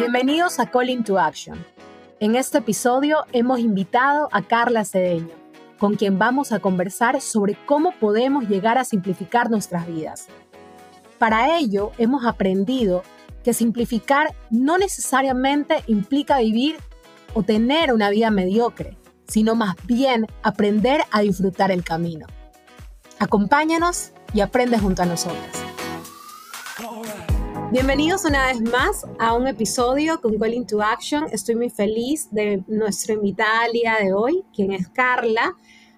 Bienvenidos a Calling to Action. En este episodio hemos invitado a Carla Cedeño, con quien vamos a conversar sobre cómo podemos llegar a simplificar nuestras vidas. Para ello, hemos aprendido que simplificar no necesariamente implica vivir o tener una vida mediocre, sino más bien aprender a disfrutar el camino. Acompáñanos y aprende junto a nosotros. Bienvenidos una vez más a un episodio con Calling to Action. Estoy muy feliz de nuestra invitada al día de hoy, quien es Carla,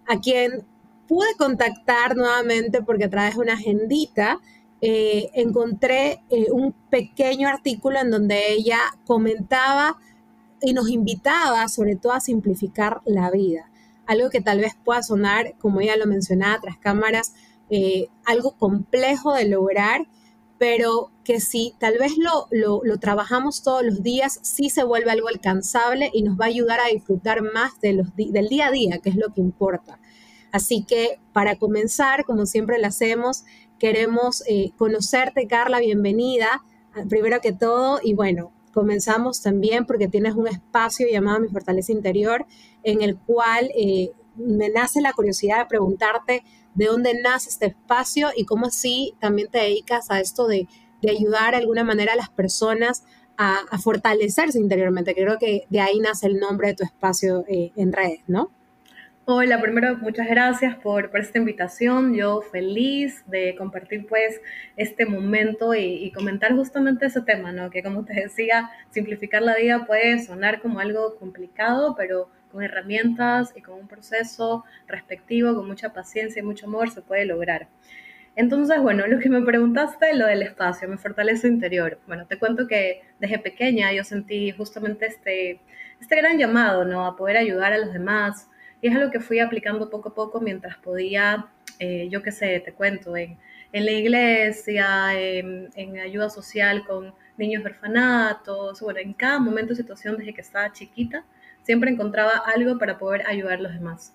a quien pude contactar nuevamente porque a través de una agendita eh, encontré eh, un pequeño artículo en donde ella comentaba y nos invitaba sobre todo a simplificar la vida. Algo que tal vez pueda sonar, como ella lo mencionaba tras cámaras, eh, algo complejo de lograr, pero que si tal vez lo, lo, trabajamos todos los días, sí se vuelve algo alcanzable y nos va a ayudar a disfrutar más de los del día a día, que es lo que importa. Así que para comenzar, como siempre lo hacemos, queremos eh, conocerte, Carla, bienvenida, primero que todo, y bueno, comenzamos también porque tienes un espacio llamado Mi Fortaleza Interior, en el cual eh, me nace la curiosidad de preguntarte de dónde nace este espacio y cómo así también te dedicas a esto de, ayudar de alguna manera a las personas a, fortalecerse interiormente. Creo que de ahí nace el nombre de tu espacio eh, en redes, ¿no? Hola, primero muchas gracias por, esta invitación. Yo feliz de compartir pues este momento y, comentar justamente ese tema, ¿no? Que como te decía, simplificar la vida puede sonar como algo complicado, pero con herramientas y con un proceso respectivo, con mucha paciencia y mucho amor se puede lograr. Entonces, bueno, lo que me preguntaste, lo del espacio, me fortalece interior. Bueno, te cuento que desde pequeña yo sentí justamente este, este gran llamado, ¿no? A poder ayudar a los demás, y es algo que fui aplicando poco a poco mientras podía, eh, yo qué sé, te cuento, en, en la iglesia, en, en, ayuda social con niños de orfanatos, bueno, en cada momento, situación desde que estaba chiquita, siempre encontraba algo para poder ayudar a los demás.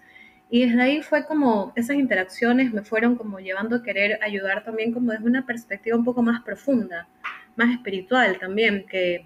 Y desde ahí fue como esas interacciones me fueron como llevando a querer ayudar también como desde una perspectiva un poco más profunda, más espiritual también, que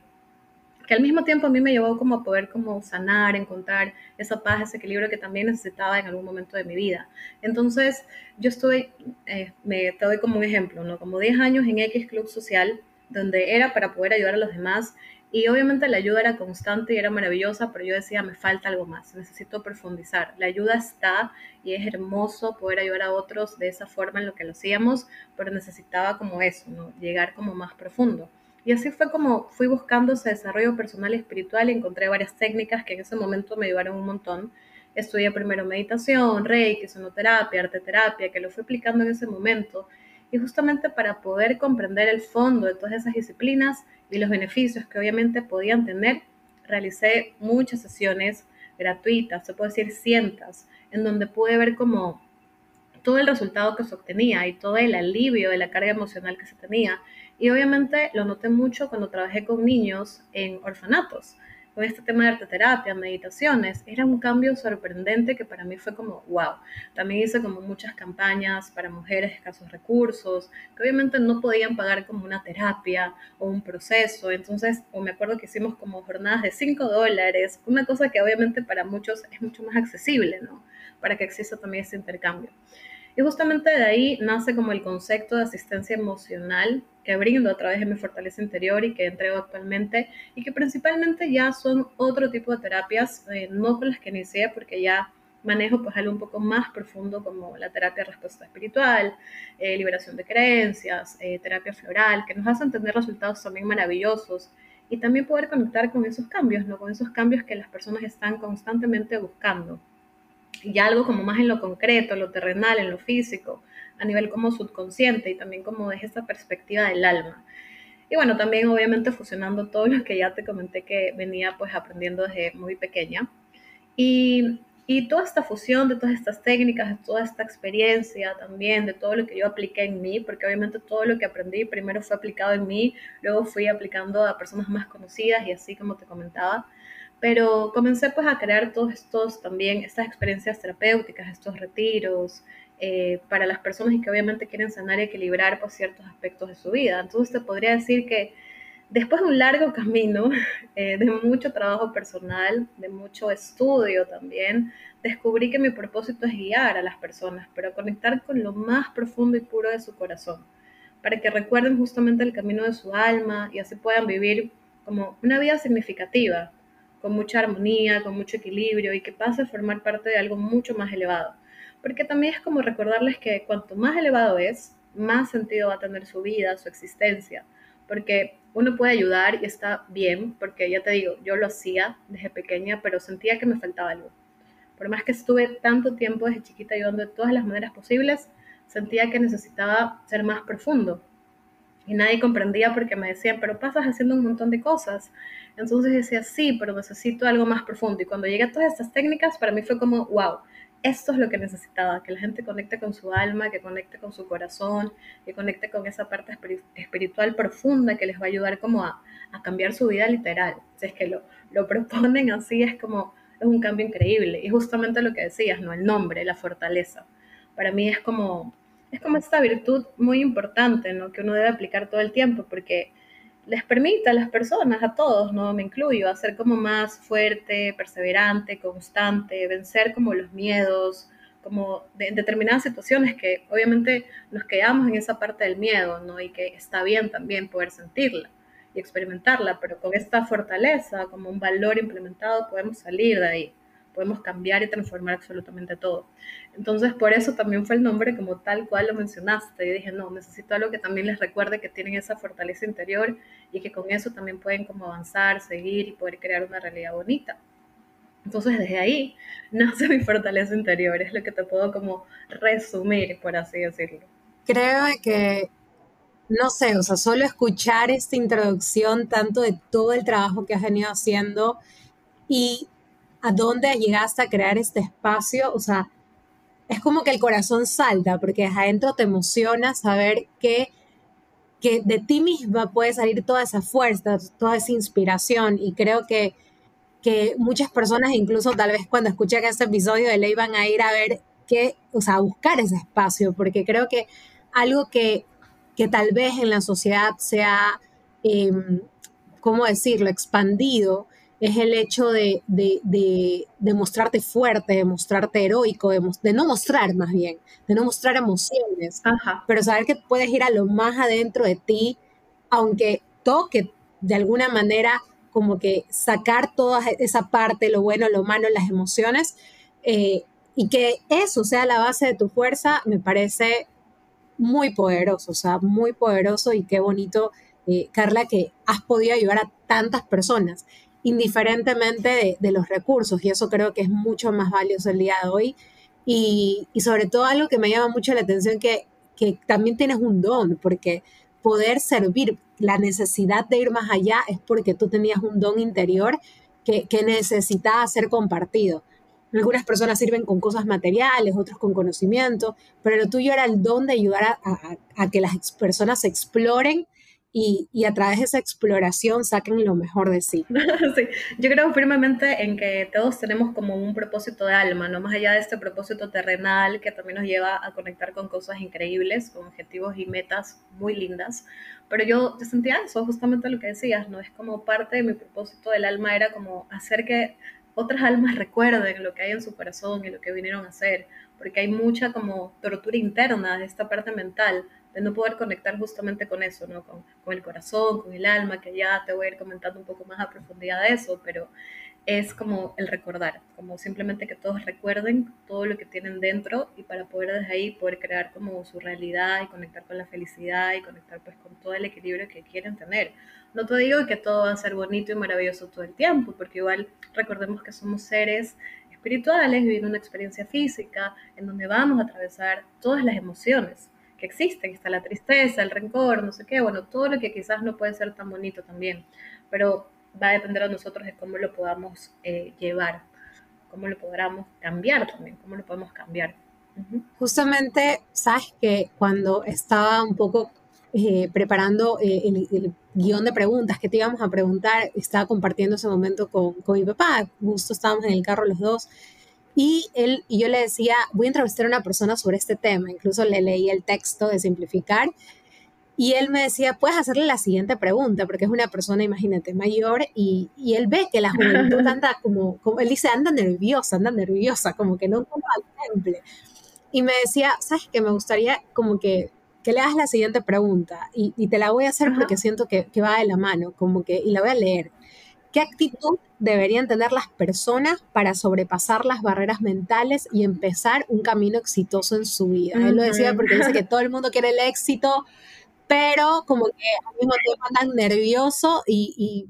que al mismo tiempo a mí me llevó como a poder como sanar, encontrar esa paz, ese equilibrio que también necesitaba en algún momento de mi vida. Entonces, yo estuve, eh, me, te doy como un ejemplo, ¿no? Como 10 años en X Club Social, donde era para poder ayudar a los demás y obviamente la ayuda era constante y era maravillosa, pero yo decía, me falta algo más, necesito profundizar. La ayuda está y es hermoso poder ayudar a otros de esa forma en lo que lo hacíamos, pero necesitaba como eso, ¿no? Llegar como más profundo. Y así fue como fui buscando ese desarrollo personal espiritual y encontré varias técnicas que en ese momento me ayudaron un montón. Estudié primero meditación, reiki, sonoterapia, arteterapia, que lo fui aplicando en ese momento. Y justamente para poder comprender el fondo de todas esas disciplinas y los beneficios que obviamente podían tener, realicé muchas sesiones gratuitas, se puede decir cientos, en donde pude ver como todo el resultado que se obtenía y todo el alivio de la carga emocional que se tenía. Y obviamente lo noté mucho cuando trabajé con niños en orfanatos, con este tema de arteterapia, meditaciones. Era un cambio sorprendente que para mí fue como, wow. También hice como muchas campañas para mujeres de escasos recursos, que obviamente no podían pagar como una terapia o un proceso. Entonces, o me acuerdo que hicimos como jornadas de 5 dólares, una cosa que obviamente para muchos es mucho más accesible, ¿no? Para que exista también ese intercambio. Y justamente de ahí nace como el concepto de asistencia emocional que brindo a través de mi fortaleza interior y que entrego actualmente y que principalmente ya son otro tipo de terapias, eh, no con las que inicié porque ya manejo pues algo un poco más profundo como la terapia de respuesta espiritual, eh, liberación de creencias, eh, terapia floral, que nos hacen tener resultados también maravillosos y también poder conectar con esos cambios, ¿no? con esos cambios que las personas están constantemente buscando y algo como más en lo concreto, lo terrenal, en lo físico, a nivel como subconsciente y también como desde esta perspectiva del alma. Y bueno, también obviamente fusionando todo lo que ya te comenté que venía pues aprendiendo desde muy pequeña. Y, y toda esta fusión de todas estas técnicas, de toda esta experiencia también, de todo lo que yo apliqué en mí, porque obviamente todo lo que aprendí primero fue aplicado en mí, luego fui aplicando a personas más conocidas y así como te comentaba pero comencé pues a crear todos estos también, estas experiencias terapéuticas, estos retiros, eh, para las personas que obviamente quieren sanar y equilibrar pues, ciertos aspectos de su vida. Entonces te podría decir que después de un largo camino, eh, de mucho trabajo personal, de mucho estudio también, descubrí que mi propósito es guiar a las personas, pero conectar con lo más profundo y puro de su corazón, para que recuerden justamente el camino de su alma y así puedan vivir como una vida significativa, con mucha armonía, con mucho equilibrio y que pase a formar parte de algo mucho más elevado. Porque también es como recordarles que cuanto más elevado es, más sentido va a tener su vida, su existencia. Porque uno puede ayudar y está bien, porque ya te digo, yo lo hacía desde pequeña, pero sentía que me faltaba algo. Por más que estuve tanto tiempo desde chiquita ayudando de todas las maneras posibles, sentía que necesitaba ser más profundo. Y nadie comprendía porque me decían, pero pasas haciendo un montón de cosas. Entonces decía, sí, pero necesito algo más profundo. Y cuando llegué a todas estas técnicas, para mí fue como, wow, esto es lo que necesitaba, que la gente conecte con su alma, que conecte con su corazón, que conecte con esa parte espiritual profunda que les va a ayudar como a, cambiar su vida literal. Si es que lo, lo proponen así, es como, es un cambio increíble. Y justamente lo que decías, ¿no? El nombre, la fortaleza. Para mí es como, es como esta virtud muy importante, ¿no? Que uno debe aplicar todo el tiempo, porque les permite a las personas, a todos, no me incluyo, a ser como más fuerte, perseverante, constante, vencer como los miedos, como en determinadas situaciones que obviamente nos quedamos en esa parte del miedo, ¿no? Y que está bien también poder sentirla y experimentarla, pero con esta fortaleza, como un valor implementado, podemos salir de ahí podemos cambiar y transformar absolutamente todo. Entonces, por eso también fue el nombre como tal cual lo mencionaste. Y dije, no, necesito algo que también les recuerde que tienen esa fortaleza interior y que con eso también pueden como avanzar, seguir y poder crear una realidad bonita. Entonces, desde ahí nace mi fortaleza interior, es lo que te puedo como resumir, por así decirlo. Creo que no sé, o sea, solo escuchar esta introducción tanto de todo el trabajo que has venido haciendo y a dónde llegaste a crear este espacio, o sea, es como que el corazón salta, porque adentro te emociona saber que, que de ti misma puede salir toda esa fuerza, toda esa inspiración, y creo que, que muchas personas, incluso tal vez cuando escuchen este episodio de ley, van a ir a ver qué, o sea, a buscar ese espacio, porque creo que algo que, que tal vez en la sociedad sea, em, ¿cómo decirlo?, expandido, es el hecho de, mostrarte fuerte, de mostrarte heroico, de, no mostrar más bien, de no mostrar emociones, pero saber que puedes ir a lo más adentro de ti, aunque toque de alguna manera como que sacar toda esa parte, lo bueno, lo malo, las emociones, eh, y que eso sea la base de tu fuerza, me parece muy poderoso, o sea, muy poderoso y qué bonito, eh, Carla, que has podido ayudar a tantas personas indiferentemente de, los recursos, y eso creo que es mucho más valioso el día de hoy. Y, sobre todo algo que me llama mucho la atención, que, que también tienes un don, porque poder servir, la necesidad de ir más allá es porque tú tenías un don interior que, que necesitaba ser compartido. Algunas personas sirven con cosas materiales, otros con conocimiento, pero lo tuyo era el don de ayudar a, a que las personas exploren y, a través de esa exploración saquen lo mejor de sí. sí. Yo creo firmemente en que todos tenemos como un propósito de alma, no más allá de este propósito terrenal que también nos lleva a conectar con cosas increíbles, con objetivos y metas muy lindas. Pero yo, yo sentía eso, justamente lo que decías, ¿no? Es como parte de mi propósito del alma era como hacer que otras almas recuerden lo que hay en su corazón y lo que vinieron a hacer, porque hay mucha como tortura interna de esta parte mental de no poder conectar justamente con eso, ¿no? Con, el corazón, con el alma, que ya te voy a ir comentando un poco más a profundidad de eso, pero es como el recordar, como simplemente que todos recuerden todo lo que tienen dentro y para poder desde ahí poder crear como su realidad y conectar con la felicidad y conectar pues con todo el equilibrio que quieren tener. No te digo que todo va a ser bonito y maravilloso todo el tiempo, porque igual recordemos que somos seres espirituales viviendo una experiencia física en donde vamos a atravesar todas las emociones que existen, está la tristeza, el rencor, no sé qué, bueno, todo lo que quizás no puede ser tan bonito también, pero va a depender de nosotros de cómo lo podamos eh, llevar, cómo lo podamos cambiar también, cómo lo podemos cambiar. Justamente, sabes que cuando estaba un poco eh, preparando eh, el, guion de preguntas que te íbamos a preguntar, estaba compartiendo ese momento con, con mi papá, justo estábamos en el carro los dos, y, él, y yo le decía, voy a entrevistar a una persona sobre este tema, incluso le leí el texto de simplificar. Y él me decía, puedes hacerle la siguiente pregunta, porque es una persona, imagínate, mayor, y, y él ve que la juventud anda como, como, él dice, anda nerviosa, anda nerviosa, como que no toma al temple. Y me decía, ¿sabes qué? Me gustaría como que, que le hagas la siguiente pregunta, y, y te la voy a hacer porque siento que, que va de la mano, como que, y la voy a leer. ¿Qué actitud deberían tener las personas para sobrepasar las barreras mentales y empezar un camino exitoso en su vida? Él lo decía porque dice que todo el mundo quiere el éxito, pero como que al mismo tiempo andan nervioso y,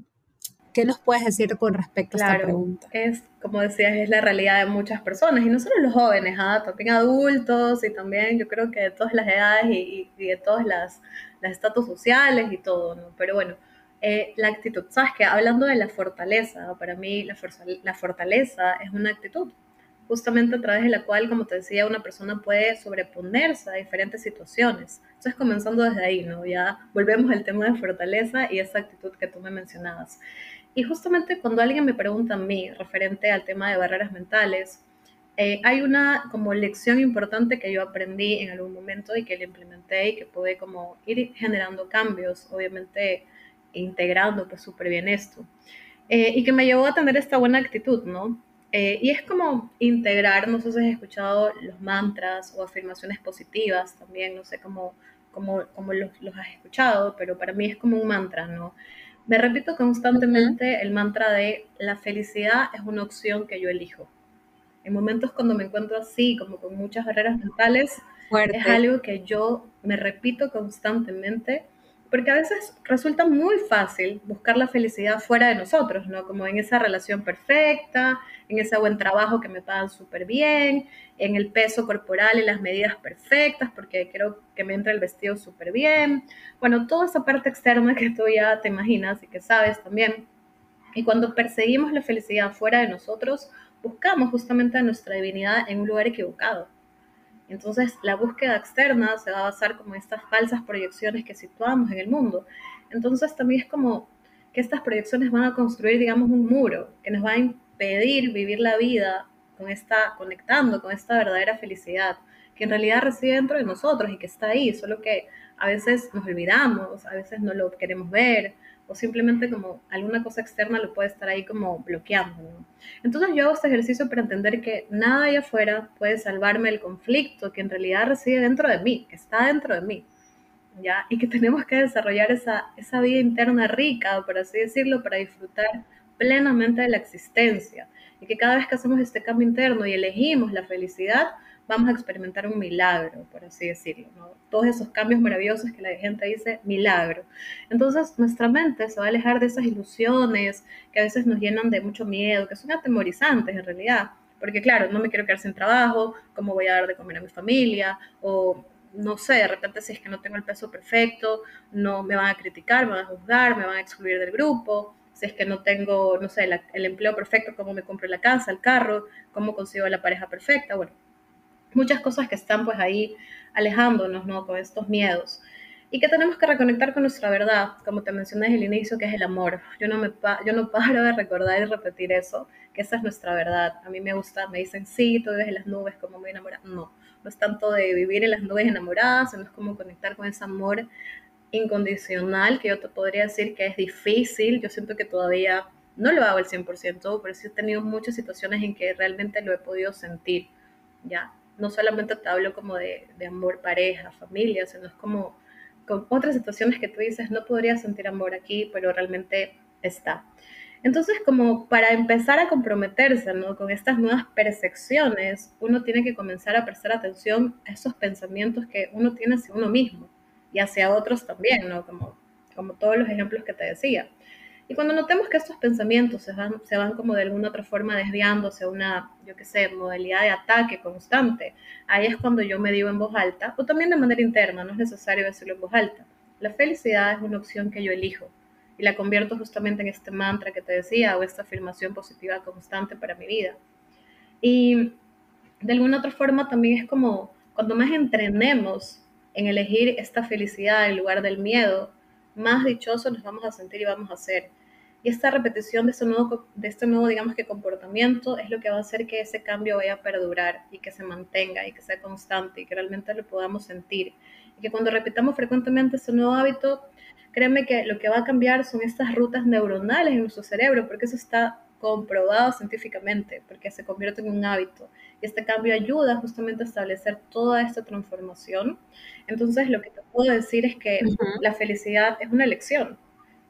¿qué nos puedes decir con respecto a esta pregunta? Es, como decías, es la realidad de muchas personas, y no solo los jóvenes, ¿ah? también adultos, y también yo creo que de todas las edades y, de todos las, estatus sociales y todo, ¿no? Pero bueno, eh, la actitud, ¿sabes qué? Hablando de la fortaleza, para mí la, la fortaleza es una actitud, justamente a través de la cual, como te decía, una persona puede sobreponerse a diferentes situaciones. Entonces, comenzando desde ahí, ¿no? Ya volvemos al tema de fortaleza y esa actitud que tú me mencionabas. Y justamente cuando alguien me pregunta a mí referente al tema de barreras mentales, eh, hay una como lección importante que yo aprendí en algún momento y que le implementé y que pude como ir generando cambios, obviamente integrando pues súper bien esto. Eh, y que me llevó a tener esta buena actitud, ¿no? Eh, y es como integrar, no sé si has escuchado los mantras o afirmaciones positivas también, no sé cómo, cómo, cómo los, los, has escuchado, pero para mí es como un mantra, ¿no? Me repito constantemente el mantra de la felicidad es una opción que yo elijo. En momentos cuando me encuentro así, como con muchas barreras mentales, es algo que yo me repito constantemente porque a veces resulta muy fácil buscar la felicidad fuera de nosotros, ¿no? Como en esa relación perfecta, en ese buen trabajo que me pagan súper bien, en el peso corporal y las medidas perfectas, porque quiero que me entre el vestido súper bien. Bueno, toda esa parte externa que tú ya te imaginas y que sabes también. Y cuando perseguimos la felicidad fuera de nosotros, buscamos justamente a nuestra divinidad en un lugar equivocado. Entonces, la búsqueda externa se va a basar como estas falsas proyecciones que situamos en el mundo. Entonces, también es como que estas proyecciones van a construir, digamos, un muro que nos va a impedir vivir la vida con esta, conectando con esta verdadera felicidad, que en realidad reside dentro de nosotros y que está ahí, solo que a veces nos olvidamos, a veces no lo queremos ver, o simplemente como alguna cosa externa lo puede estar ahí como bloqueando. Entonces yo hago este ejercicio para entender que nada allá afuera puede salvarme del conflicto que en realidad reside dentro de mí, que está dentro de mí. ¿ya? Y que tenemos que desarrollar esa, esa vida interna rica, por así decirlo, para disfrutar plenamente de la existencia. Y que cada vez que hacemos este cambio interno y elegimos la felicidad, vamos a experimentar un milagro, por así decirlo, Todos esos cambios maravillosos que la gente dice, milagro. Entonces, nuestra mente se va a alejar de esas ilusiones que a veces nos llenan de mucho miedo, que son atemorizantes en realidad. Porque claro, no me quiero quedar sin trabajo, cómo voy a dar de comer a mi familia, o no sé, de repente si es que no tengo el peso perfecto, no me van a criticar, me van a juzgar, me van a excluir del grupo, si es que no tengo, no sé, el empleo perfecto, cómo me compro la casa, el carro, cómo consigo la pareja perfecta, bueno, muchas cosas que están pues ahí alejándonos, ¿no? Con estos miedos. Y que tenemos que reconectar con nuestra verdad, como te mencioné desde el inicio, que es el amor. Yo no, me yo no paro de recordar y repetir eso, que esa es nuestra verdad. A mí me gusta, me dicen, sí, tú vives en las nubes como muy enamorada. No, no es tanto de vivir en las nubes enamoradas, sino es como conectar con ese amor incondicional, que yo te podría decir que es difícil. Yo siento que todavía no lo hago al 100%, pero sí he tenido muchas situaciones en que realmente lo he podido sentir, ¿ya? No solamente te hablo como de, amor pareja, familia, sino es como con otras situaciones que tú dices, no podría sentir amor aquí, pero realmente está. Entonces, como para empezar a comprometerse ¿no? con estas nuevas percepciones, uno tiene que comenzar a prestar atención a esos pensamientos que uno tiene hacia uno mismo y hacia otros también, ¿no? como, como todos los ejemplos que te decía. Y cuando notemos que estos pensamientos se van, se van como de alguna otra forma desviándose a una, yo qué sé, modalidad de ataque constante, ahí es cuando yo me digo en voz alta, o también de manera interna, no es necesario decirlo en voz alta. La felicidad es una opción que yo elijo y la convierto justamente en este mantra que te decía o esta afirmación positiva constante para mi vida. Y de alguna otra forma también es como cuando más entrenemos en elegir esta felicidad en lugar del miedo, más dichosos nos vamos a sentir y vamos a ser. Y esta repetición de este, nuevo, de este nuevo, digamos que comportamiento es lo que va a hacer que ese cambio vaya a perdurar y que se mantenga y que sea constante y que realmente lo podamos sentir. que cuando repitamos frecuentemente ese nuevo hábito, créeme que lo que va a cambiar son estas rutas neuronales en nuestro cerebro, porque eso está comprobado científicamente, porque se convierte en un hábito. Y este cambio ayuda justamente a establecer toda esta transformación. Entonces, lo que te puedo decir es que la felicidad es una elección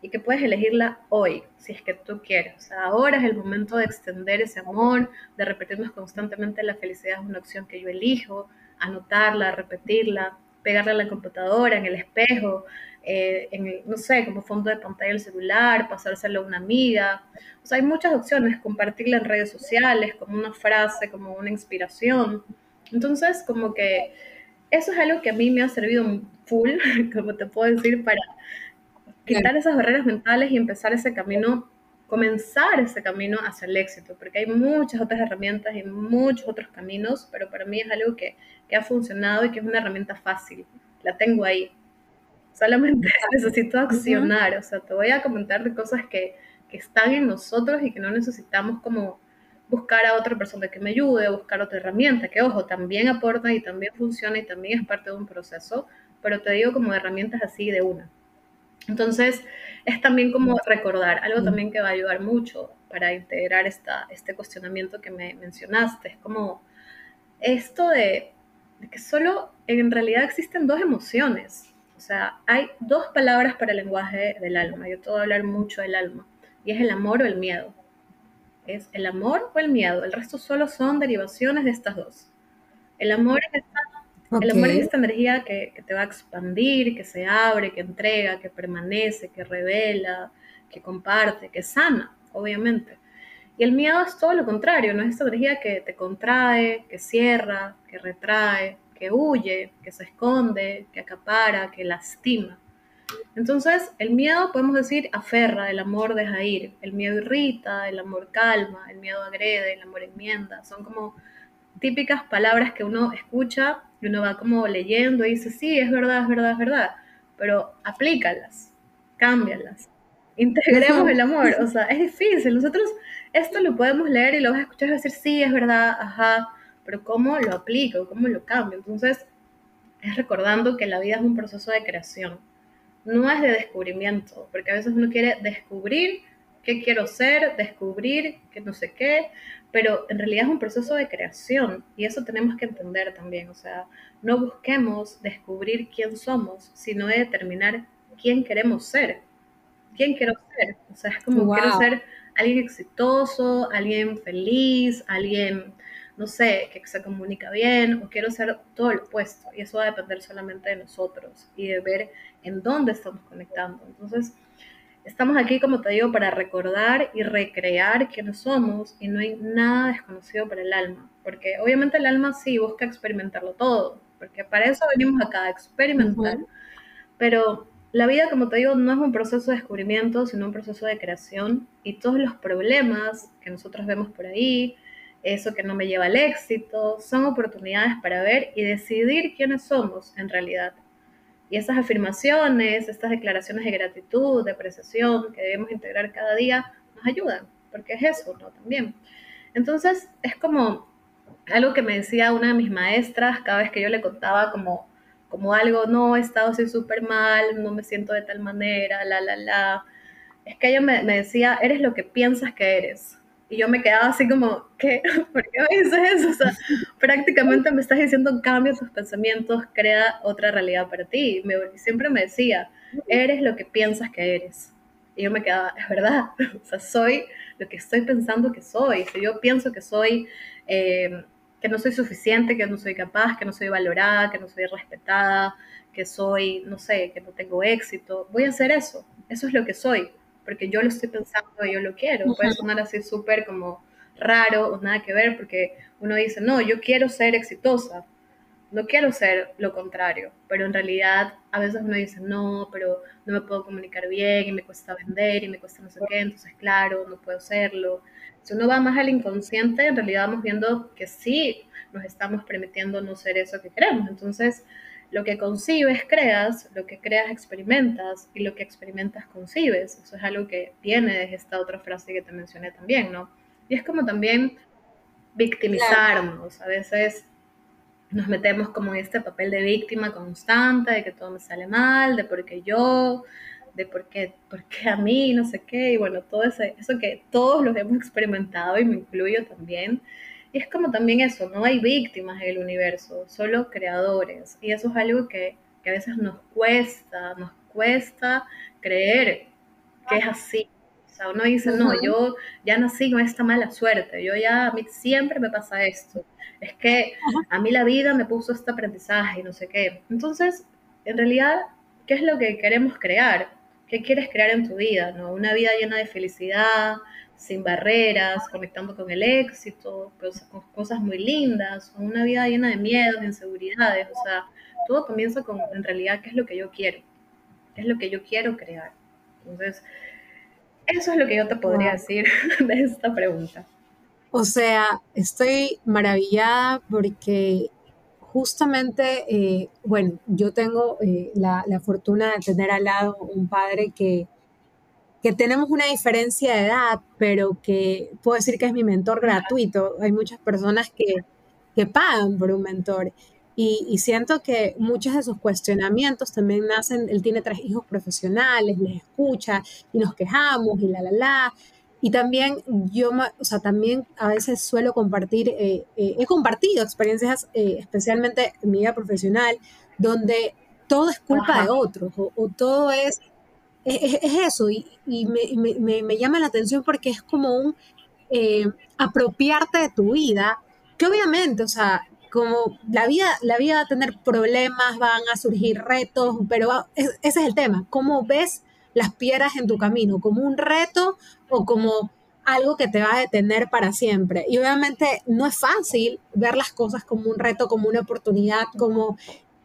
y que puedes elegirla hoy, si es que tú quieres. O sea, ahora es el momento de extender ese amor, de repetirnos constantemente la felicidad es una opción que yo elijo, anotarla, repetirla, pegarla a la computadora, en el espejo, eh, en no sé, como fondo de pantalla del celular, pasárselo a una amiga. O sea, hay muchas opciones, compartirla en redes sociales, como una frase, como una inspiración. Entonces, como que eso es algo que a mí me ha servido full, como te puedo decir, para quitar esas barreras mentales y empezar ese camino, comenzar ese camino hacia el éxito, porque hay muchas otras herramientas y muchos otros caminos, pero para mí es algo que, que ha funcionado y que es una herramienta fácil. La tengo ahí, solamente necesito accionar, o sea, te voy a comentar de cosas que, que, están en nosotros y que no necesitamos como buscar a otra persona que me ayude, buscar otra herramienta, que ojo, también aporta y también funciona y también es parte de un proceso, pero te digo como herramientas así de una. Entonces, es también como recordar, algo también que va a ayudar mucho para integrar esta, este cuestionamiento que me mencionaste, es como esto de, de que solo en realidad existen dos emociones, o sea, hay dos palabras para el lenguaje del alma. Yo te voy a hablar mucho del alma. Y es el amor o el miedo. Es el amor o el miedo. El resto solo son derivaciones de estas dos. El amor es esta, el amor es esta energía que, que, te va a expandir, que se abre, que entrega, que permanece, que revela, que comparte, que sana, obviamente. Y el miedo es todo lo contrario, no es esta energía que te contrae, que cierra, que retrae, que huye, que se esconde, que acapara, que lastima. Entonces, el miedo, podemos decir, aferra, el amor deja ir, el miedo irrita, el amor calma, el miedo agrede, el amor enmienda. Son como típicas palabras que uno escucha y uno va como leyendo y dice, sí, es verdad, es verdad, es verdad, pero aplícalas, cámbialas, integremos el amor. O sea, es difícil. Nosotros esto lo podemos leer y lo vas a escuchar y vas a decir, sí, es verdad, ajá, pero ¿cómo lo aplico? ¿Cómo lo cambio? Entonces, es recordando que la vida es un proceso de creación, no es de descubrimiento, porque a veces uno quiere descubrir qué quiero ser, descubrir que no sé qué, pero en realidad es un proceso de creación y eso tenemos que entender también, o sea, no busquemos descubrir quién somos, sino de determinar quién queremos ser, quién quiero ser, o sea, es como quiero ser alguien exitoso, alguien feliz, alguien no sé, que se comunica bien o quiero ser todo lo opuesto. Y eso va a depender solamente de nosotros y de ver en dónde estamos conectando. Entonces, estamos aquí, como te digo, para recordar y recrear quiénes somos y no hay nada desconocido para el alma. Porque obviamente el alma sí busca experimentarlo todo, porque para eso venimos acá, a experimentar. Pero la vida, como te digo, no es un proceso de descubrimiento, sino un proceso de creación. Y todos los problemas que nosotros vemos por ahí, eso que no me lleva al éxito, son oportunidades para ver y decidir quiénes somos en realidad. Y esas afirmaciones, estas declaraciones de gratitud, de apreciación que debemos integrar cada día, nos ayudan, porque es eso, ¿no? También. Entonces, es como algo que me decía una de mis maestras cada vez que yo le contaba como, como algo, no, he estado así súper mal, no me siento de tal manera, la, la, la. Es que ella me, me decía, eres lo que piensas que eres. Y yo me quedaba así como, ¿qué? ¿Por qué me dices eso? O sea, prácticamente me estás diciendo cambia tus pensamientos, crea otra realidad para ti. Me, siempre me decía, eres lo que piensas que eres. Y yo me quedaba, es verdad, soy lo que estoy pensando que soy. Si yo pienso que soy, eh, que no soy suficiente, que no soy capaz, que no soy valorada, que no soy respetada, que soy, no sé, que no tengo éxito, voy a hacer eso. Eso es lo que soy porque yo lo estoy pensando y yo lo quiero. Puede sonar así súper como raro o nada que ver, porque uno dice, no, yo quiero ser exitosa, no quiero ser lo contrario, pero en realidad a veces uno dice, no, pero no me puedo comunicar bien y me cuesta vender y me cuesta no sé qué, entonces claro, no puedo serlo. Si uno va más al inconsciente, en realidad vamos viendo que sí nos estamos permitiendo no ser eso que queremos. Entonces, lo que concibes creas, lo que creas experimentas y lo que experimentas concibes. Eso es algo que viene de esta otra frase que te mencioné también, ¿no? Y es como también victimizarnos. A veces nos metemos como en este papel de víctima constante, de que todo me sale mal, de por qué yo, de por qué, por qué a mí, no sé qué, y bueno, todo ese, eso que todos los hemos experimentado y me incluyo también. Y es como también eso, no hay víctimas en el universo, solo creadores. Y eso es algo que, que a veces nos cuesta, nos cuesta creer que es así. O sea, uno dice, no, yo ya nací con esta mala suerte, yo ya, a mí siempre me pasa esto. Es que a mí la vida me puso este aprendizaje y no sé qué. Entonces, en realidad, ¿qué es lo que queremos crear? ¿Qué quieres crear en tu vida? ¿no? Una vida llena de felicidad, sin barreras, conectando con el éxito, con cosas muy lindas, una vida llena de miedos, de inseguridades. O sea, todo comienza con, en realidad, qué es lo que yo quiero, qué es lo que yo quiero crear. Entonces, eso es lo que yo te podría decir de esta pregunta. O sea, estoy maravillada porque justamente, eh, bueno, yo tengo eh, la, la, fortuna de tener al lado un padre que, que tenemos una diferencia de edad, pero que puedo decir que es mi mentor gratuito. Hay muchas personas que, que pagan por un mentor. Y, siento que muchos de sus cuestionamientos también nacen, él tiene tres hijos profesionales, les escucha y nos quejamos y la, la, la. Y también yo, o sea, también a veces suelo compartir, eh, eh, he compartido experiencias, eh, especialmente en mi vida profesional, donde todo es culpa de otros o, todo es, es, eso. Y, me, me, me, llama la atención porque es como un apropiarte de tu vida, que obviamente, o sea, como la vida, la vida va a tener problemas, van a surgir retos, pero ese es el tema, cómo ves las piedras en tu camino, como un reto o como algo que te va a detener para siempre. Y obviamente no es fácil ver las cosas como un reto, como una oportunidad, como,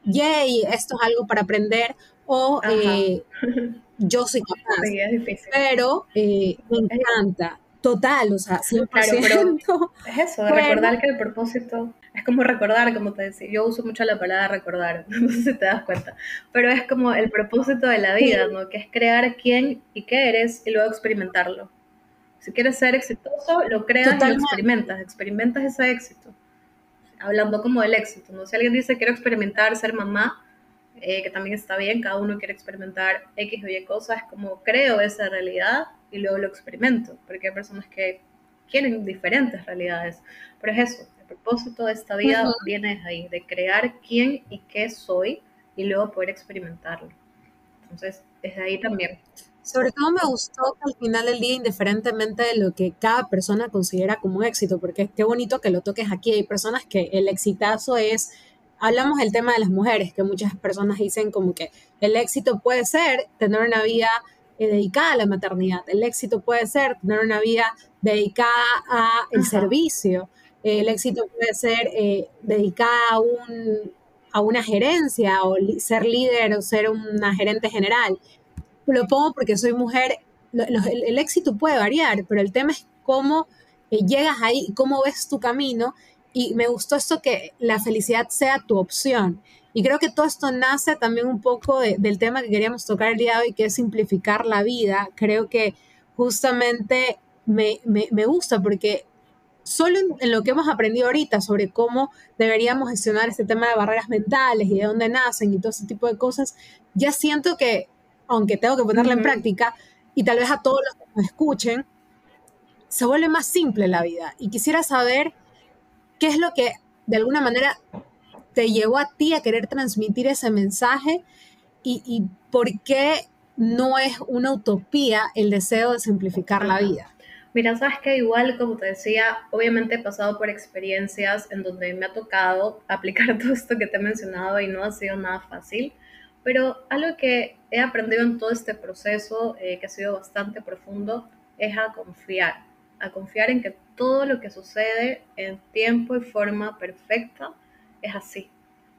yay, esto es algo para aprender, o eh, yo soy capaz. pero eh, me encanta, total, o sea, 100%. Claro, es eso, recordar que el propósito es como recordar, como te decía, yo uso mucho la palabra recordar, no sé si te das cuenta, pero es como el propósito de la vida, ¿no? Que es crear quién y qué eres y luego experimentarlo. Si quieres ser exitoso, lo creas y lo experimentas, experimentas ese éxito. Hablando como del éxito, ¿no? Si alguien dice quiero experimentar ser mamá, eh, que también está bien, cada uno quiere experimentar X o Y cosas, como creo esa realidad y luego lo experimento, porque hay personas que quieren diferentes realidades, pero es eso, propósito de esta vida viene de ahí, de crear quién y qué soy y luego poder experimentarlo. Entonces, desde ahí también. Sobre todo me gustó que al final del día, indiferentemente de lo que cada persona considera como éxito, porque qué bonito que lo toques aquí, hay personas que el exitazo es, hablamos del tema de las mujeres, que muchas personas dicen como que el éxito puede ser tener una vida eh, dedicada a la maternidad, el éxito puede ser tener una vida dedicada al servicio, el éxito puede ser eh, dedicada a, un, a una gerencia o ser líder o ser una gerente general. Lo pongo porque soy mujer, el, éxito puede variar, pero el tema es cómo eh, llegas ahí, cómo ves tu camino. Y me gustó esto que la felicidad sea tu opción. Y creo que todo esto nace también un poco del tema que queríamos tocar el día de hoy, que es simplificar la vida. Creo que justamente me, me, me gusta porque solo en, lo que hemos aprendido ahorita sobre cómo deberíamos gestionar este tema de barreras mentales y de dónde nacen y todo ese tipo de cosas, ya siento que, aunque tengo que ponerla en práctica, y tal vez a todos los que nos escuchen, se vuelve más simple la vida. Y quisiera saber qué es lo que de alguna manera te llevó a ti a querer transmitir ese mensaje y, y por qué no es una utopía el deseo de simplificar la vida. Mira, sabes que igual, como te decía, obviamente he pasado por experiencias en donde me ha tocado aplicar todo esto que te he mencionado y no ha sido nada fácil, pero algo que he aprendido en todo este proceso, eh, que ha sido bastante profundo, es a confiar, a confiar en que todo lo que sucede en tiempo y forma perfecta es así.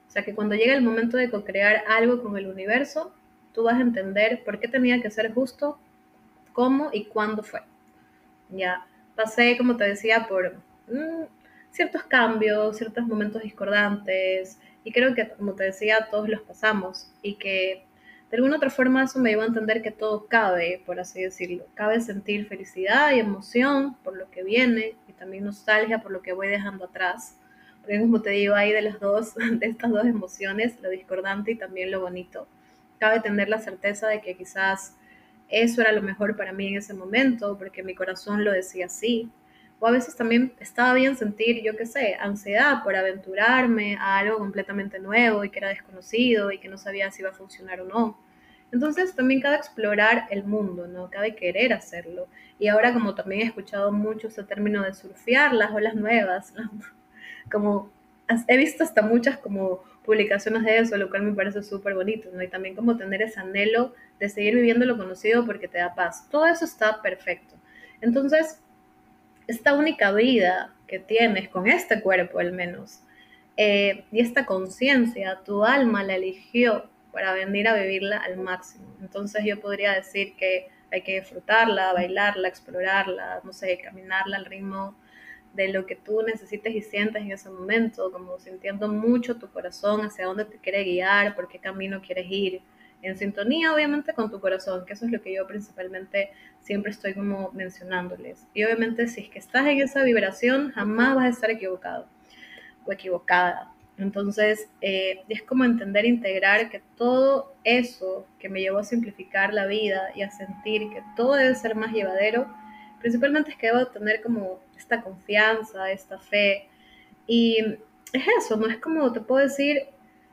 O sea, que cuando llega el momento de co-crear algo con el universo, tú vas a entender por qué tenía que ser justo, cómo y cuándo fue. Ya pasé, como te decía, por mm, ciertos cambios, ciertos momentos discordantes, y creo que, como te decía, todos los pasamos, y que de alguna otra forma eso me llevó a entender que todo cabe, por así decirlo. Cabe sentir felicidad y emoción por lo que viene, y también nostalgia por lo que voy dejando atrás, porque como te digo, hay de las dos, de estas dos emociones, lo discordante y también lo bonito. Cabe tener la certeza de que quizás eso era lo mejor para mí en ese momento, porque mi corazón lo decía así. O a veces también estaba bien sentir, yo qué sé, ansiedad por aventurarme a algo completamente nuevo y que era desconocido y que no sabía si iba a funcionar o no. Entonces también cabe explorar el mundo, ¿no? Cabe querer hacerlo. Y ahora como también he escuchado mucho ese término de surfear las olas nuevas, como he visto hasta muchas como publicaciones de eso, lo cual me parece súper bonito, ¿no? Y también como tener ese anhelo de seguir viviendo lo conocido porque te da paz. Todo eso está perfecto. Entonces, esta única vida que tienes con este cuerpo al menos, eh, y esta conciencia, tu alma la eligió para venir a vivirla al máximo. Entonces yo podría decir que hay que disfrutarla, bailarla, explorarla, no sé, caminarla al ritmo de lo que tú necesites y sientes en ese momento, como sintiendo mucho tu corazón hacia dónde te quiere guiar, por qué camino quieres ir, en sintonía obviamente con tu corazón, que eso es lo que yo principalmente siempre estoy como mencionándoles. Y obviamente si es que estás en esa vibración, jamás vas a estar equivocado o equivocada. Entonces, eh, es como entender, integrar que todo eso que me llevó a simplificar la vida y a sentir que todo debe ser más llevadero, principalmente es que debo tener como esta confianza, esta fe. Y es eso, no es como te puedo decir,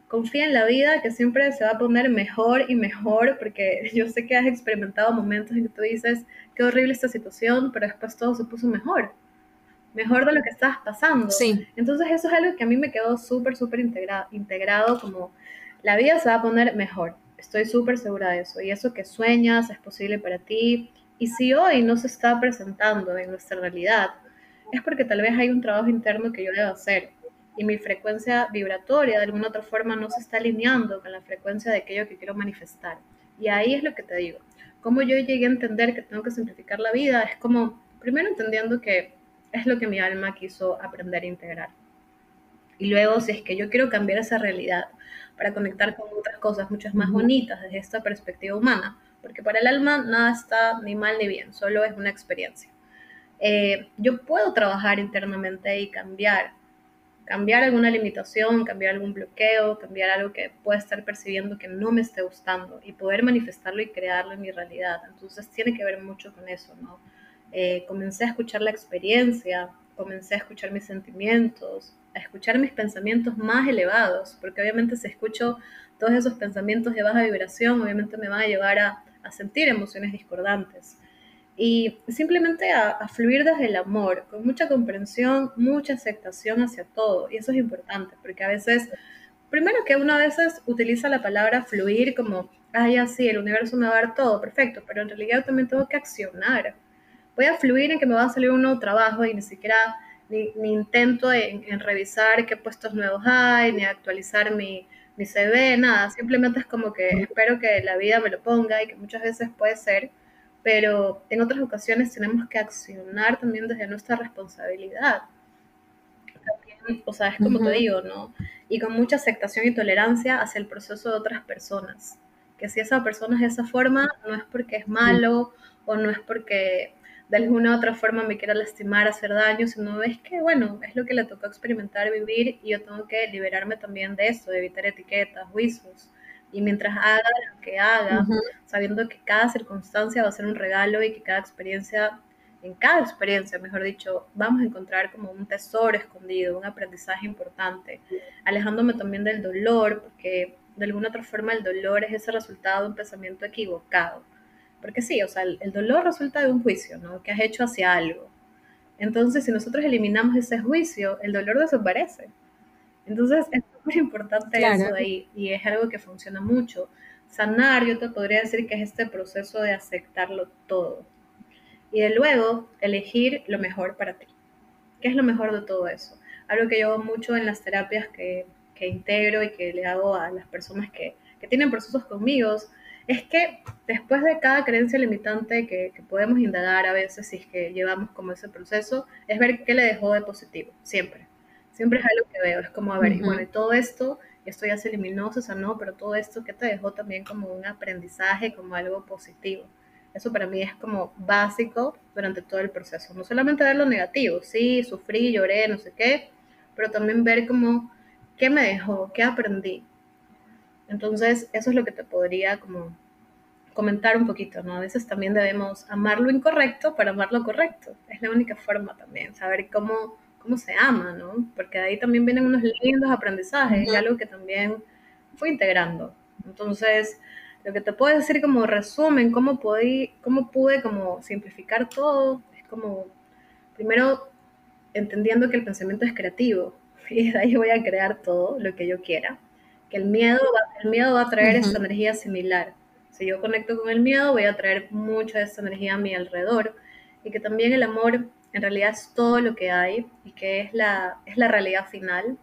confía en la vida que siempre se va a poner mejor y mejor, porque yo sé que has experimentado momentos en que tú dices, qué horrible esta situación, pero después todo se puso mejor mejor de lo que estabas pasando. Sí. Entonces eso es algo que a mí me quedó súper, súper integrado, integrado, como la vida se va a poner mejor. Estoy súper segura de eso. Y eso que sueñas es posible para ti. Y si hoy no se está presentando en nuestra realidad, es porque tal vez hay un trabajo interno que yo debo hacer. Y mi frecuencia vibratoria de alguna otra forma no se está alineando con la frecuencia de aquello que quiero manifestar. Y ahí es lo que te digo. Como yo llegué a entender que tengo que simplificar la vida, es como, primero entendiendo que es lo que mi alma quiso aprender a integrar. Y luego, si es que yo quiero cambiar esa realidad para conectar con otras cosas muchas más bonitas desde esta perspectiva humana, porque para el alma nada está ni mal ni bien, solo es una experiencia. Eh, yo puedo trabajar internamente y cambiar, cambiar alguna limitación, cambiar algún bloqueo, cambiar algo que pueda estar percibiendo que no me esté gustando y poder manifestarlo y crearlo en mi realidad. Entonces tiene que ver mucho con eso, ¿no? Eh, comencé a escuchar la experiencia, comencé a escuchar mis sentimientos, a escuchar mis pensamientos más elevados, porque obviamente si escucho todos esos pensamientos de baja vibración, obviamente me van a llevar a, sentir emociones discordantes. Y simplemente a, fluir desde el amor, con mucha comprensión, mucha aceptación hacia todo. Y eso es importante, porque a veces, primero que uno a veces utiliza la palabra fluir como, ay, así, el universo me va a dar todo, perfecto, pero en realidad también tengo que accionar voy a fluir en que me va a salir un nuevo trabajo y ni siquiera ni, intento en, revisar qué puestos nuevos hay, ni actualizar mi, mi CV, nada. Simplemente es como que espero que la vida me lo ponga y que muchas veces puede ser, pero en otras ocasiones tenemos que accionar también desde nuestra responsabilidad. o sea, es como te digo, ¿no? Y con mucha aceptación y tolerancia hacia el proceso de otras personas. Que si esa persona es de esa forma, no es porque es malo o no es porque de alguna u otra forma me quiera lastimar, hacer daño, sino es que, bueno, es lo que le tocó experimentar, vivir y yo tengo que liberarme también de eso, de evitar etiquetas, juicios. Y mientras haga lo que haga, sabiendo que cada circunstancia va a ser un regalo y que cada experiencia, en cada experiencia, mejor dicho, vamos a encontrar como un tesoro escondido, un aprendizaje importante, alejándome también del dolor, porque de alguna otra forma el dolor es ese resultado de un pensamiento equivocado porque sí, o sea, el, dolor resulta de un juicio, ¿no? Que has hecho hacia algo. Entonces, si nosotros eliminamos ese juicio, el dolor desaparece. Entonces, es muy importante eso de ahí y es algo que funciona mucho. Sanar, yo te podría decir que es este proceso de aceptarlo todo. Y de luego, elegir lo mejor para ti. ¿Qué es lo mejor de todo eso? Algo que yo hago mucho en las terapias que, que integro y que le hago a las personas que, que tienen procesos conmigo es que después de cada creencia limitante que, podemos indagar a veces, si es que llevamos como ese proceso, es ver qué le dejó de positivo, siempre. Siempre es algo que veo, es como, a ver, bueno, y todo esto, esto ya se eliminó, se sanó, pero todo esto que te dejó también como un aprendizaje, como algo positivo. Eso para mí es como básico durante todo el proceso. No solamente ver lo negativo, sí, sufrí, lloré, no sé qué, pero también ver como qué me dejó, qué aprendí. Entonces, eso es lo que te podría como comentar un poquito, ¿no? A veces también debemos amar lo incorrecto para amar lo correcto. Es la única forma también, saber cómo, cómo se ama, ¿no? Porque de ahí también vienen unos lindos aprendizajes y algo que también fui integrando. Entonces, lo que te puedo decir como resumen, cómo, pude, cómo pude como simplificar todo, es como, primero, entendiendo que el pensamiento es creativo y de ahí voy a crear todo lo que yo quiera. Que el miedo va, el miedo va a traer esta energía similar. Si yo conecto con el miedo, voy a traer mucha de esta energía a mi alrededor. Y que también el amor en realidad es todo lo que hay y que es la, es la realidad final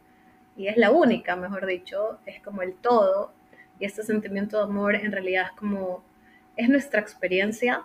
y es la única, mejor dicho, es como el todo. Y este sentimiento de amor en realidad es como, es nuestra experiencia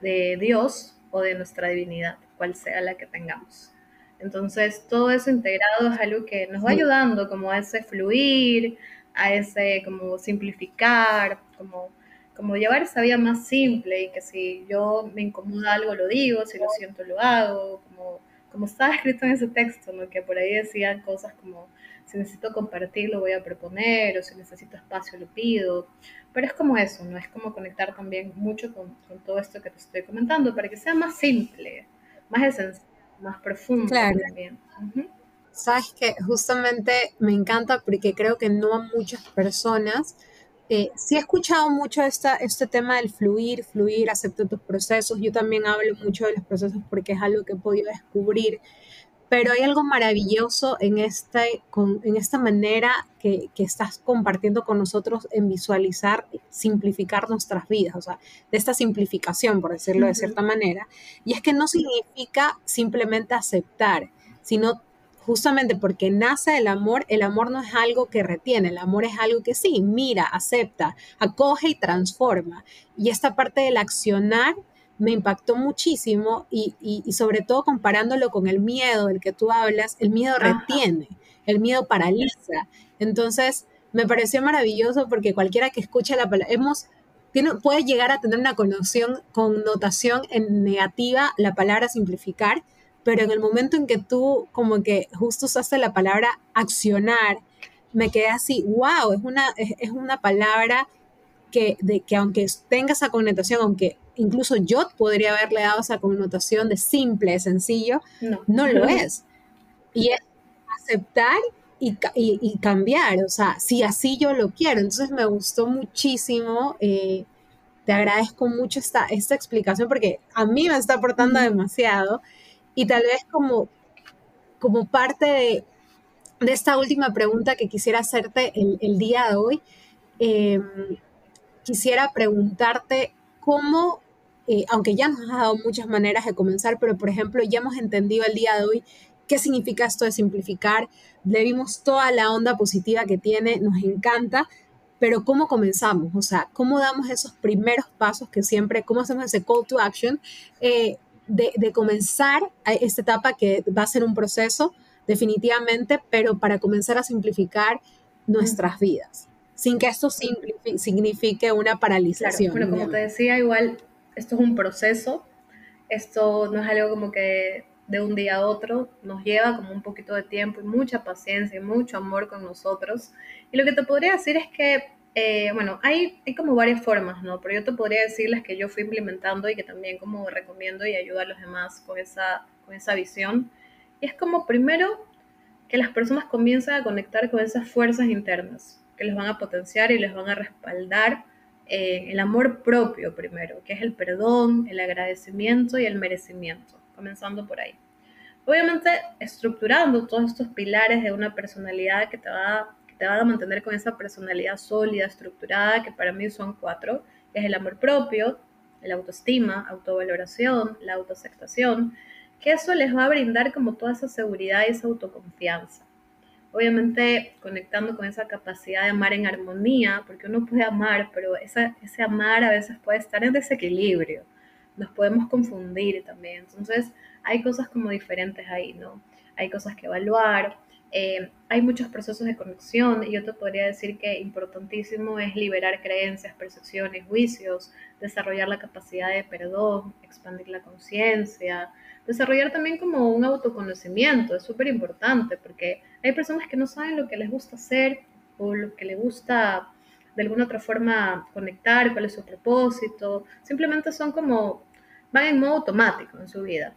de Dios o de nuestra divinidad, cual sea la que tengamos. Entonces, todo eso integrado es algo que nos va ayudando como a ese fluir, a ese como simplificar, como, como llevar esa vida más simple y que si yo me incomoda algo lo digo, si lo siento lo hago, como, como está escrito en ese texto, ¿no? que por ahí decían cosas como si necesito compartir lo voy a proponer o si necesito espacio lo pido, pero es como eso, ¿no? Es como conectar también mucho con, con todo esto que te estoy comentando para que sea más simple, más esencial más profundo claro. también. Sabes que justamente me encanta porque creo que no a muchas personas. Eh, sí he escuchado mucho esta, este tema del fluir, fluir, aceptar tus procesos. Yo también hablo mucho de los procesos porque es algo que he podido descubrir pero hay algo maravilloso en, este, en esta manera que, estás compartiendo con nosotros en visualizar, simplificar nuestras vidas, o sea, de esta simplificación, por decirlo de cierta manera. Y es que no significa simplemente aceptar, sino justamente porque nace el amor, el amor no es algo que retiene, el amor es algo que sí, mira, acepta, acoge y transforma. Y esta parte del accionar me impactó muchísimo y, sobre todo comparándolo con el miedo del que tú hablas, el miedo retiene, el miedo paraliza. Entonces, me pareció maravilloso porque cualquiera que escuche la palabra, hemos, tiene, puede llegar a tener una connotación, connotación en negativa la palabra simplificar, pero en el momento en que tú como que justo usaste la palabra accionar, me quedé así, wow, es una, es una palabra que, de, que aunque tenga esa connotación, aunque incluso yo podría haberle dado esa connotación de simple, sencillo, no, lo es. Y es aceptar y, cambiar, o sea, si así yo lo quiero. Entonces me gustó muchísimo, eh, te agradezco mucho esta, esta explicación porque a mí me está aportando demasiado y tal vez como, como parte de, esta última pregunta que quisiera hacerte el, día de hoy, em, quisiera preguntarte cómo, eh, aunque ya nos has dado muchas maneras de comenzar, pero por ejemplo ya hemos entendido el día de hoy qué significa esto de simplificar, le vimos toda la onda positiva que tiene, nos encanta, pero ¿cómo comenzamos? O sea, ¿cómo damos esos primeros pasos que siempre, cómo hacemos ese call to action eh, de, de comenzar a esta etapa que va a ser un proceso definitivamente, pero para comenzar a simplificar nuestras vidas? sin que esto signifique una paralización. bueno, como te decía, igual esto es un proceso, esto no es algo como que de un día a otro, nos lleva como un poquito de tiempo y mucha paciencia y mucho amor con nosotros. Y lo que te podría decir es que, eh, bueno, hay, hay como varias formas, ¿no? Pero yo te podría decirles que yo fui implementando y que también como recomiendo y ayuda a los demás con esa, con esa visión. Y es como primero que las personas comiencen a conectar con esas fuerzas internas que les van a potenciar y les van a respaldar eh, el amor propio primero, que es el perdón, el agradecimiento y el merecimiento, comenzando por ahí. Obviamente estructurando todos estos pilares de una personalidad que te va, que te va a mantener con esa personalidad sólida, estructurada, que para mí son cuatro, que es el amor propio, la autoestima, autovaloración, la autoaceptación, que eso les va a brindar como toda esa seguridad y esa autoconfianza. Obviamente conectando con esa capacidad de amar en armonía, porque uno puede amar, pero esa, ese amar a veces puede estar en desequilibrio, nos podemos confundir también, entonces hay cosas como diferentes ahí, ¿no? Hay cosas que evaluar, eh, hay muchos procesos de conexión y yo te podría decir que importantísimo es liberar creencias, percepciones, juicios, desarrollar la capacidad de perdón, expandir la conciencia, desarrollar también como un autoconocimiento, es súper importante porque hay personas que no saben lo que les gusta hacer o lo que les gusta de alguna otra forma conectar, cuál es su propósito, simplemente son como, van en modo automático en su vida.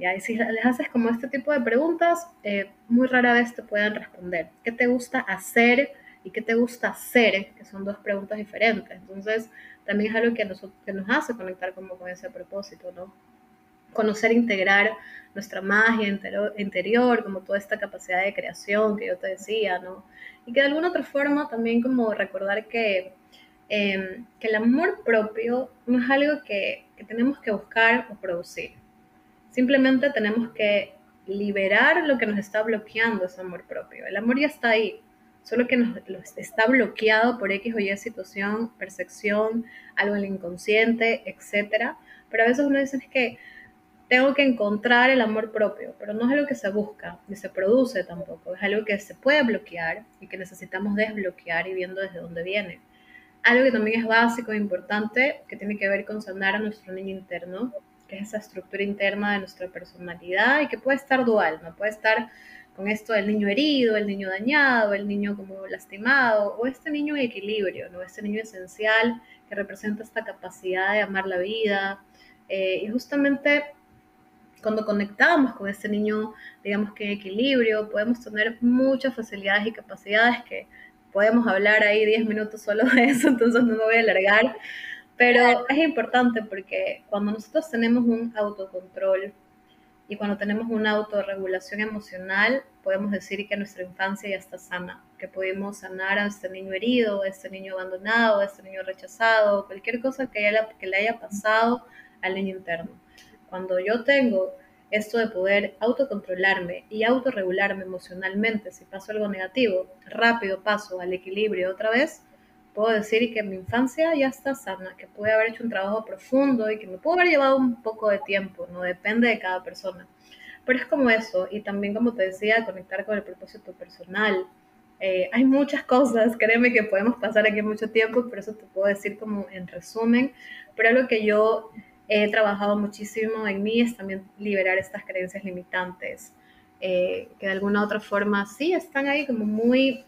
Y si les haces como este tipo de preguntas, eh, muy rara vez te puedan responder. ¿Qué te gusta hacer y qué te gusta hacer? Que son dos preguntas diferentes. Entonces, también es algo que nos, que nos hace conectar como con ese propósito, ¿no? Conocer, integrar nuestra magia interior, como toda esta capacidad de creación que yo te decía, ¿no? Y que de alguna otra forma también como recordar que, em, que el amor propio no es algo que, que tenemos que buscar o producir Simplemente tenemos que liberar lo que nos está bloqueando ese amor propio. El amor ya está ahí, solo que nos, está bloqueado por X o Y situación, percepción, algo en el inconsciente, etc. Pero a veces uno dice que tengo que encontrar el amor propio, pero no es algo que se busca, ni se produce tampoco, es algo que se puede bloquear y que necesitamos desbloquear y viendo desde dónde viene. Algo que también es básico e importante, que tiene que ver con sanar a nuestro niño interno, que es esa estructura interna de nuestra personalidad y que puede estar dual, ¿no? Puede estar con esto del niño herido, el niño dañado, el niño como lastimado, o este niño en equilibrio, ¿no? Este niño esencial que representa esta capacidad de amar la vida. Eh, y justamente cuando conectamos con este niño, digamos que en equilibrio, podemos tener muchas facilidades y capacidades que podemos hablar ahí 10 minutos solo de eso, entonces no me voy a alargar. Pero es importante porque cuando nosotros tenemos un autocontrol y cuando tenemos una autorregulación emocional, podemos decir que nuestra infancia ya está sana, que podemos sanar a este niño herido, a este niño abandonado, a este niño rechazado, cualquier cosa que, que le haya pasado al niño interno. Cuando yo tengo esto de poder autocontrolarme y autorregularme emocionalmente, si paso algo negativo, rápido paso al equilibrio otra vez, puedo decir que mi infancia ya está sana, que pude haber hecho un trabajo profundo y que me pudo haber llevado un poco de tiempo, no depende de cada persona. Pero es como eso, y también como te decía, conectar con el propósito personal. Eh, hay muchas cosas, créeme que podemos pasar aquí mucho tiempo, por eso te puedo decir como en resumen, pero algo que yo he trabajado muchísimo en mí es también liberar estas creencias limitantes, eh, que de alguna otra forma sí están ahí como muy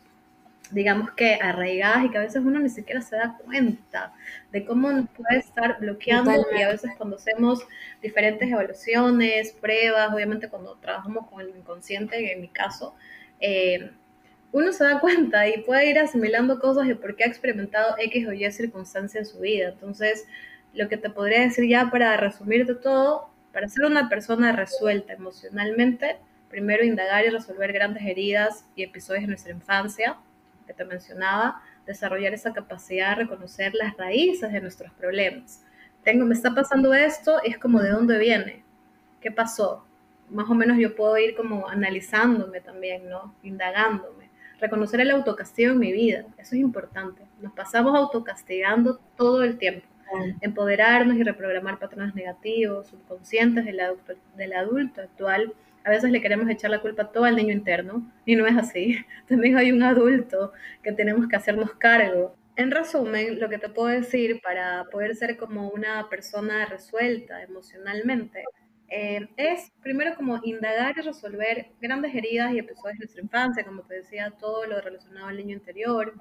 digamos que arraigadas y que a veces uno ni siquiera se da cuenta de cómo nos puede estar bloqueando y a veces cuando hacemos diferentes evaluaciones, pruebas, obviamente cuando trabajamos con el inconsciente, en mi caso, eh, uno se da cuenta y puede ir asimilando cosas de por qué ha experimentado X o Y circunstancia en su vida. Entonces, lo que te podría decir ya para resumirte todo, para ser una persona resuelta emocionalmente, primero indagar y resolver grandes heridas y episodios de nuestra infancia, que te mencionaba, desarrollar esa capacidad de reconocer las raíces de nuestros problemas. Tengo, me está pasando esto, es como de dónde viene, qué pasó. Más o menos yo puedo ir como analizándome también, ¿no? Indagándome. Reconocer el autocastigo en mi vida, eso es importante. Nos pasamos autocastigando todo el tiempo. Empoderarnos y reprogramar patrones negativos, subconscientes del adulto, del adulto actual a veces le queremos echar la culpa todo al niño interno y no es así. También hay un adulto que tenemos que hacernos cargo. En resumen, lo que te puedo decir para poder ser como una persona resuelta emocionalmente eh, es primero como indagar y resolver grandes heridas y episodios de nuestra infancia, como te decía, todo lo relacionado al niño interior,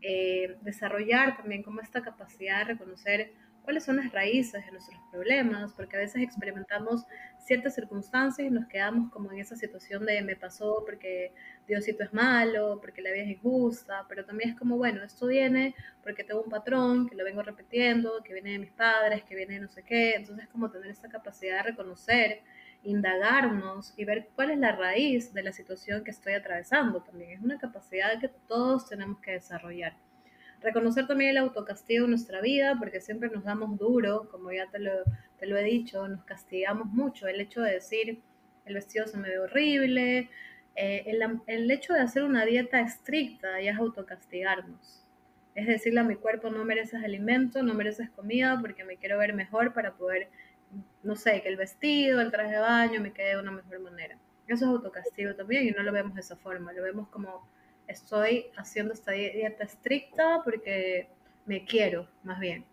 eh, desarrollar también como esta capacidad de reconocer cuáles son las raíces de nuestros problemas, porque a veces experimentamos ciertas circunstancias y nos quedamos como en esa situación de me pasó porque Diosito es malo, porque la vida es injusta, pero también es como, bueno, esto viene porque tengo un patrón que lo vengo repitiendo, que viene de mis padres, que viene de no sé qué, entonces como tener esa capacidad de reconocer, indagarnos y ver cuál es la raíz de la situación que estoy atravesando también. Es una capacidad que todos tenemos que desarrollar. Reconocer también el autocastigo en nuestra vida, porque siempre nos damos duro, como ya te lo, te lo he dicho, nos castigamos mucho. El hecho de decir, el vestido se me ve horrible, eh, el, el, hecho de hacer una dieta estricta ya es autocastigarnos. Es decirle a mi cuerpo, no mereces alimento, no mereces comida, porque me quiero ver mejor para poder, no sé, que el vestido, el traje de baño me quede de una mejor manera. Eso es autocastigo también y no lo vemos de esa forma, lo vemos como estoy haciendo esta dieta estricta porque me quiero, más bien.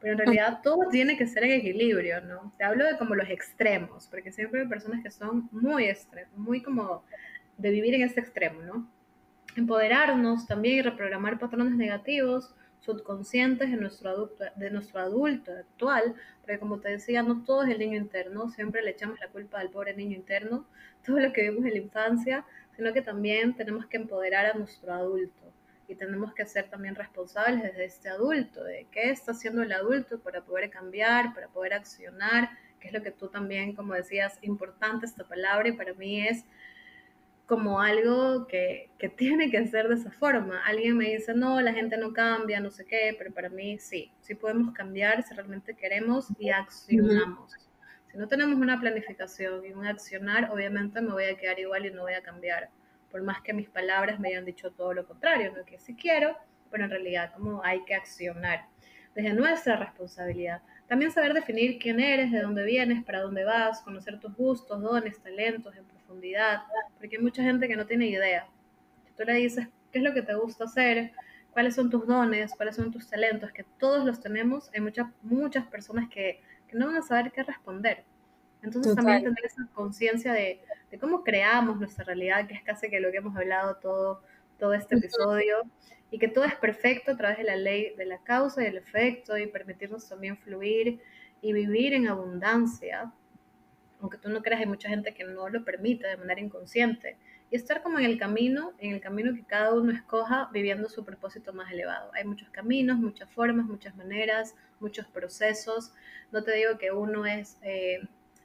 Pero en realidad todo tiene que ser en equilibrio, ¿no? Te hablo de como los extremos, porque siempre hay personas que son muy extremos, muy como de vivir en este extremo, ¿no? Empoderarnos también y reprogramar patrones negativos subconscientes de nuestro, adulto, de nuestro adulto actual, porque como te decía, no todo es el niño interno, siempre le echamos la culpa al pobre niño interno, todo lo que vimos en la infancia, sino que también tenemos que empoderar a nuestro adulto y tenemos que ser también responsables desde este adulto, de qué está haciendo el adulto para poder cambiar, para poder accionar, que es lo que tú también, como decías, importante esta palabra y para mí es como algo que, que, tiene que ser de esa forma. Alguien me dice, no, la gente no cambia, no sé qué, pero para mí sí, sí podemos cambiar si realmente queremos y accionamos. Si no tenemos una planificación y un accionar, obviamente me voy a quedar igual y no voy a cambiar, por más que mis palabras me hayan dicho todo lo contrario, lo que sí quiero, pero en realidad como hay que accionar desde nuestra responsabilidad. También saber definir quién eres, de dónde vienes, para dónde vas, conocer tus gustos, dones, talentos en profundidad, porque hay mucha gente que no tiene idea. Si tú le dices qué es lo que te gusta hacer, cuáles son tus dones, cuáles son tus talentos, que todos los tenemos, hay muchas, muchas personas que, no van a saber qué responder. Entonces también tener esa conciencia de, de, cómo creamos nuestra realidad, que es casi que lo que hemos hablado todo, todo este episodio, y que todo es perfecto a través de la ley de la causa y el efecto y permitirnos también fluir y vivir en abundancia. Aunque tú no creas, hay mucha gente que no lo permite de manera inconsciente. Y estar como en el camino, en el camino que cada uno escoja, viviendo su propósito más elevado. Hay muchos caminos, muchas formas, muchas maneras, muchos procesos. No te digo que uno es eh,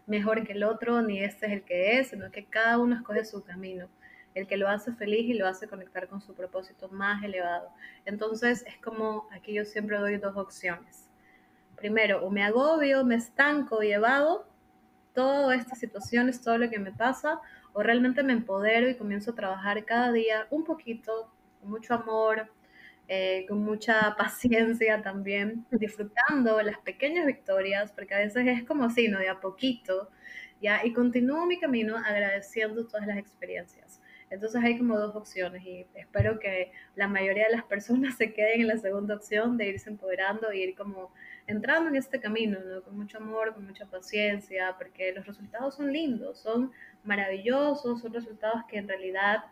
mejor que el otro, ni este es el que es, sino que cada uno escoge su camino el que lo hace feliz y lo hace conectar con su propósito más elevado. Entonces es como aquí yo siempre doy dos opciones. Primero, o me agobio, me estanco y evado todas estas situaciones, todo lo que me pasa, o realmente me empodero y comienzo a trabajar cada día un poquito, con mucho amor, eh, con mucha paciencia también, disfrutando las pequeñas victorias, porque a veces es como así, ¿no? De a poquito, ¿ya? Y continúo mi camino agradeciendo todas las experiencias. Entonces hay como dos opciones y espero que la mayoría de las personas se queden en la segunda opción de irse empoderando e ir como entrando en este camino, ¿no? Con mucho amor, con mucha paciencia, porque los resultados son lindos, son maravillosos, son resultados que en realidad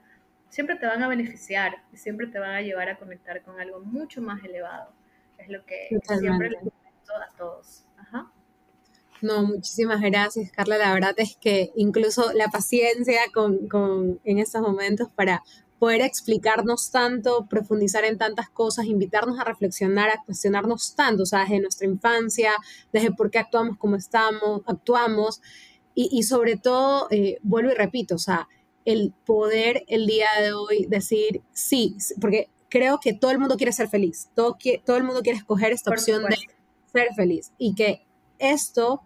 siempre te van a beneficiar y siempre te van a llevar a conectar con algo mucho más elevado. Es lo que siempre les comento a todos. Ajá. No, muchísimas gracias, Carla. La verdad es que incluso la paciencia con, con, en estos momentos para poder explicarnos tanto, profundizar en tantas cosas, invitarnos a reflexionar, a cuestionarnos tanto, o sea, desde nuestra infancia, desde por qué actuamos como estamos, actuamos, y, y sobre todo, eh, vuelvo y repito, o sea, el poder el día de hoy decir sí, porque creo que todo el mundo quiere ser feliz, todo, todo el mundo quiere escoger esta opción de ser feliz, y que esto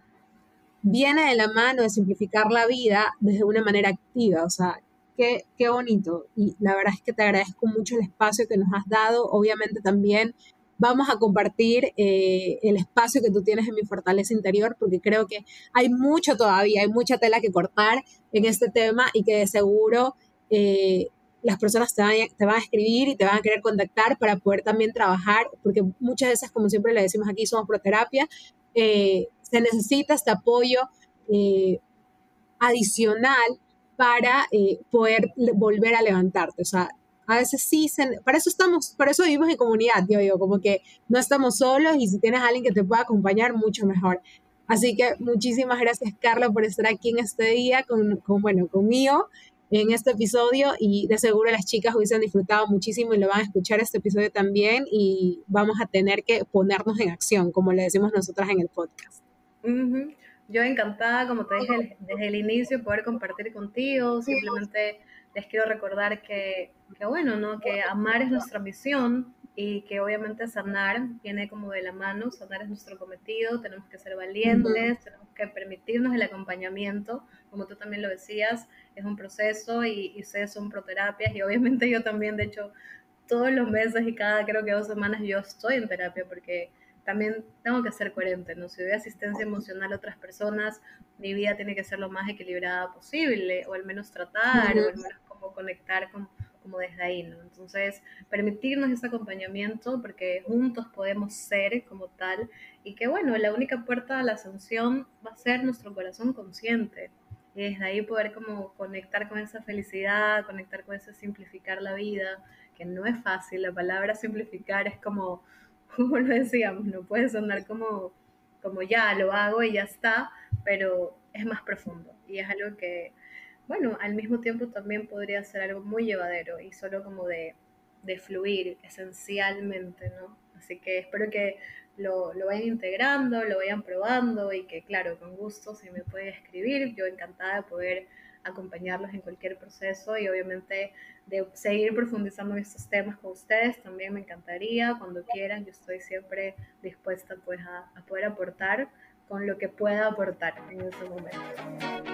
viene de la mano de simplificar la vida desde una manera activa, o sea, qué, qué bonito. Y la verdad es que te agradezco mucho el espacio que nos has dado. Obviamente también vamos a compartir eh, el espacio que tú tienes en mi fortaleza interior, porque creo que hay mucho todavía, hay mucha tela que cortar en este tema y que de seguro eh, las personas te van, te van, a escribir y te van a querer contactar para poder también trabajar, porque muchas veces, como siempre le decimos aquí, somos proterapia, eh, se necesita este apoyo eh, adicional para eh, poder volver a levantarte. O sea, a veces sí, para eso estamos, para eso vivimos en comunidad, yo digo, como que no estamos solos y si tienes a alguien que te pueda acompañar, mucho mejor. Así que muchísimas gracias, Carla, por estar aquí en este día, con, con, bueno, conmigo en este episodio y de seguro las chicas hubiesen disfrutado muchísimo y lo van a escuchar este episodio también y vamos a tener que ponernos en acción, como le decimos nosotras en el podcast. Yo encantada, como te dije desde el inicio, poder compartir contigo. Simplemente les quiero recordar que, que, bueno, ¿no? Que amar es nuestra misión y que obviamente sanar viene como de la mano. Sanar es nuestro cometido. Tenemos que ser valientes, tenemos que permitirnos el acompañamiento. Como tú también lo decías, es un proceso y, y ustedes son proterapias y obviamente yo también, de hecho, todos los meses y cada creo que dos semanas yo estoy en terapia porque también tengo que ser coherente, ¿no? Si doy asistencia emocional a otras personas, mi vida tiene que ser lo más equilibrada posible, o al menos tratar, o al menos como conectar con, como desde ahí, ¿no? Entonces, permitirnos ese acompañamiento, porque juntos podemos ser como tal, y que bueno, la única puerta a la sanción va a ser nuestro corazón consciente, y desde ahí poder como conectar con esa felicidad, conectar con ese simplificar la vida, que no es fácil, la palabra simplificar es como como lo decíamos, no puede sonar como, como ya lo hago y ya está, pero es más profundo y es algo que, bueno, al mismo tiempo también podría ser algo muy llevadero y solo como de, de fluir esencialmente, ¿no? Así que espero que lo, lo, vayan integrando, lo vayan probando y que, claro, con gusto, si me pueden escribir, yo encantada de poder acompañarlos en cualquier proceso y obviamente de seguir profundizando en estos temas con ustedes. También me encantaría, cuando quieran, yo estoy siempre dispuesta pues a, a poder aportar con lo que pueda aportar en ese momento.